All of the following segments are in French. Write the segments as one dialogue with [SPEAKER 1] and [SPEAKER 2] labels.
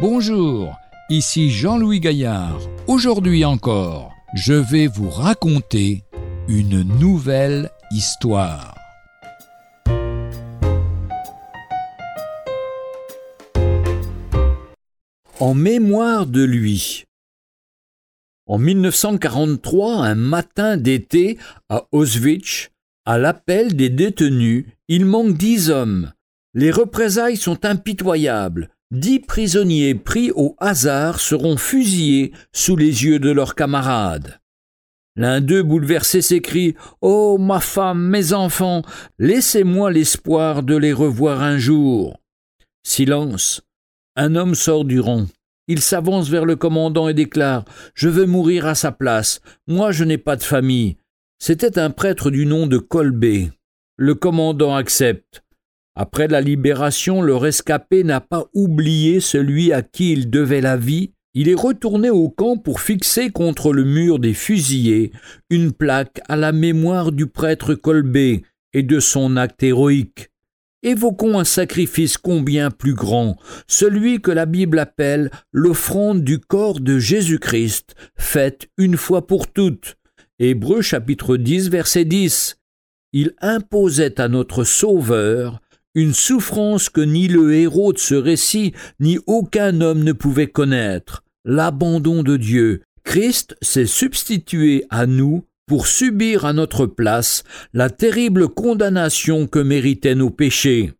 [SPEAKER 1] Bonjour, ici Jean-Louis Gaillard. Aujourd'hui encore, je vais vous raconter une nouvelle histoire.
[SPEAKER 2] En mémoire de lui. En 1943, un matin d'été, à Auschwitz, à l'appel des détenus, il manque dix hommes. Les représailles sont impitoyables. Dix prisonniers pris au hasard seront fusillés sous les yeux de leurs camarades. L'un d'eux, bouleversé, s'écrie Oh, ma femme, mes enfants, laissez-moi l'espoir de les revoir un jour. Silence. Un homme sort du rang. Il s'avance vers le commandant et déclare Je veux mourir à sa place. Moi, je n'ai pas de famille. C'était un prêtre du nom de Colbé. Le commandant accepte. Après la libération, le rescapé n'a pas oublié celui à qui il devait la vie. Il est retourné au camp pour fixer contre le mur des fusillés une plaque à la mémoire du prêtre Colbé et de son acte héroïque. Évoquons un sacrifice combien plus grand, celui que la Bible appelle l'offrande du corps de Jésus-Christ, faite une fois pour toutes. Hébreux chapitre 10 verset 10. Il imposait à notre Sauveur une souffrance que ni le héros de ce récit, ni aucun homme ne pouvait connaître, l'abandon de Dieu. Christ s'est substitué à nous pour subir à notre place la terrible condamnation que méritaient nos péchés.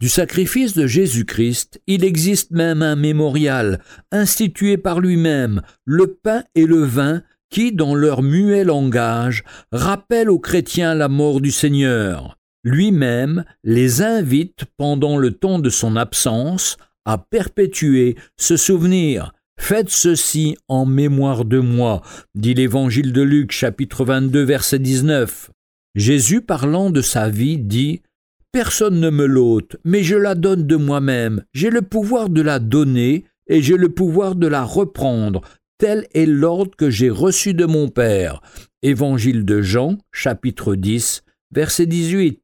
[SPEAKER 2] Du sacrifice de Jésus-Christ, il existe même un mémorial, institué par lui-même, le pain et le vin, qui, dans leur muet langage, rappellent aux chrétiens la mort du Seigneur lui-même les invite pendant le temps de son absence à perpétuer ce souvenir. Faites ceci en mémoire de moi, dit l'évangile de Luc chapitre 22 verset 19. Jésus parlant de sa vie dit Personne ne me l'ôte, mais je la donne de moi-même. J'ai le pouvoir de la donner et j'ai le pouvoir de la reprendre. Tel est l'ordre que j'ai reçu de mon Père. Évangile de Jean chapitre 10 verset 18.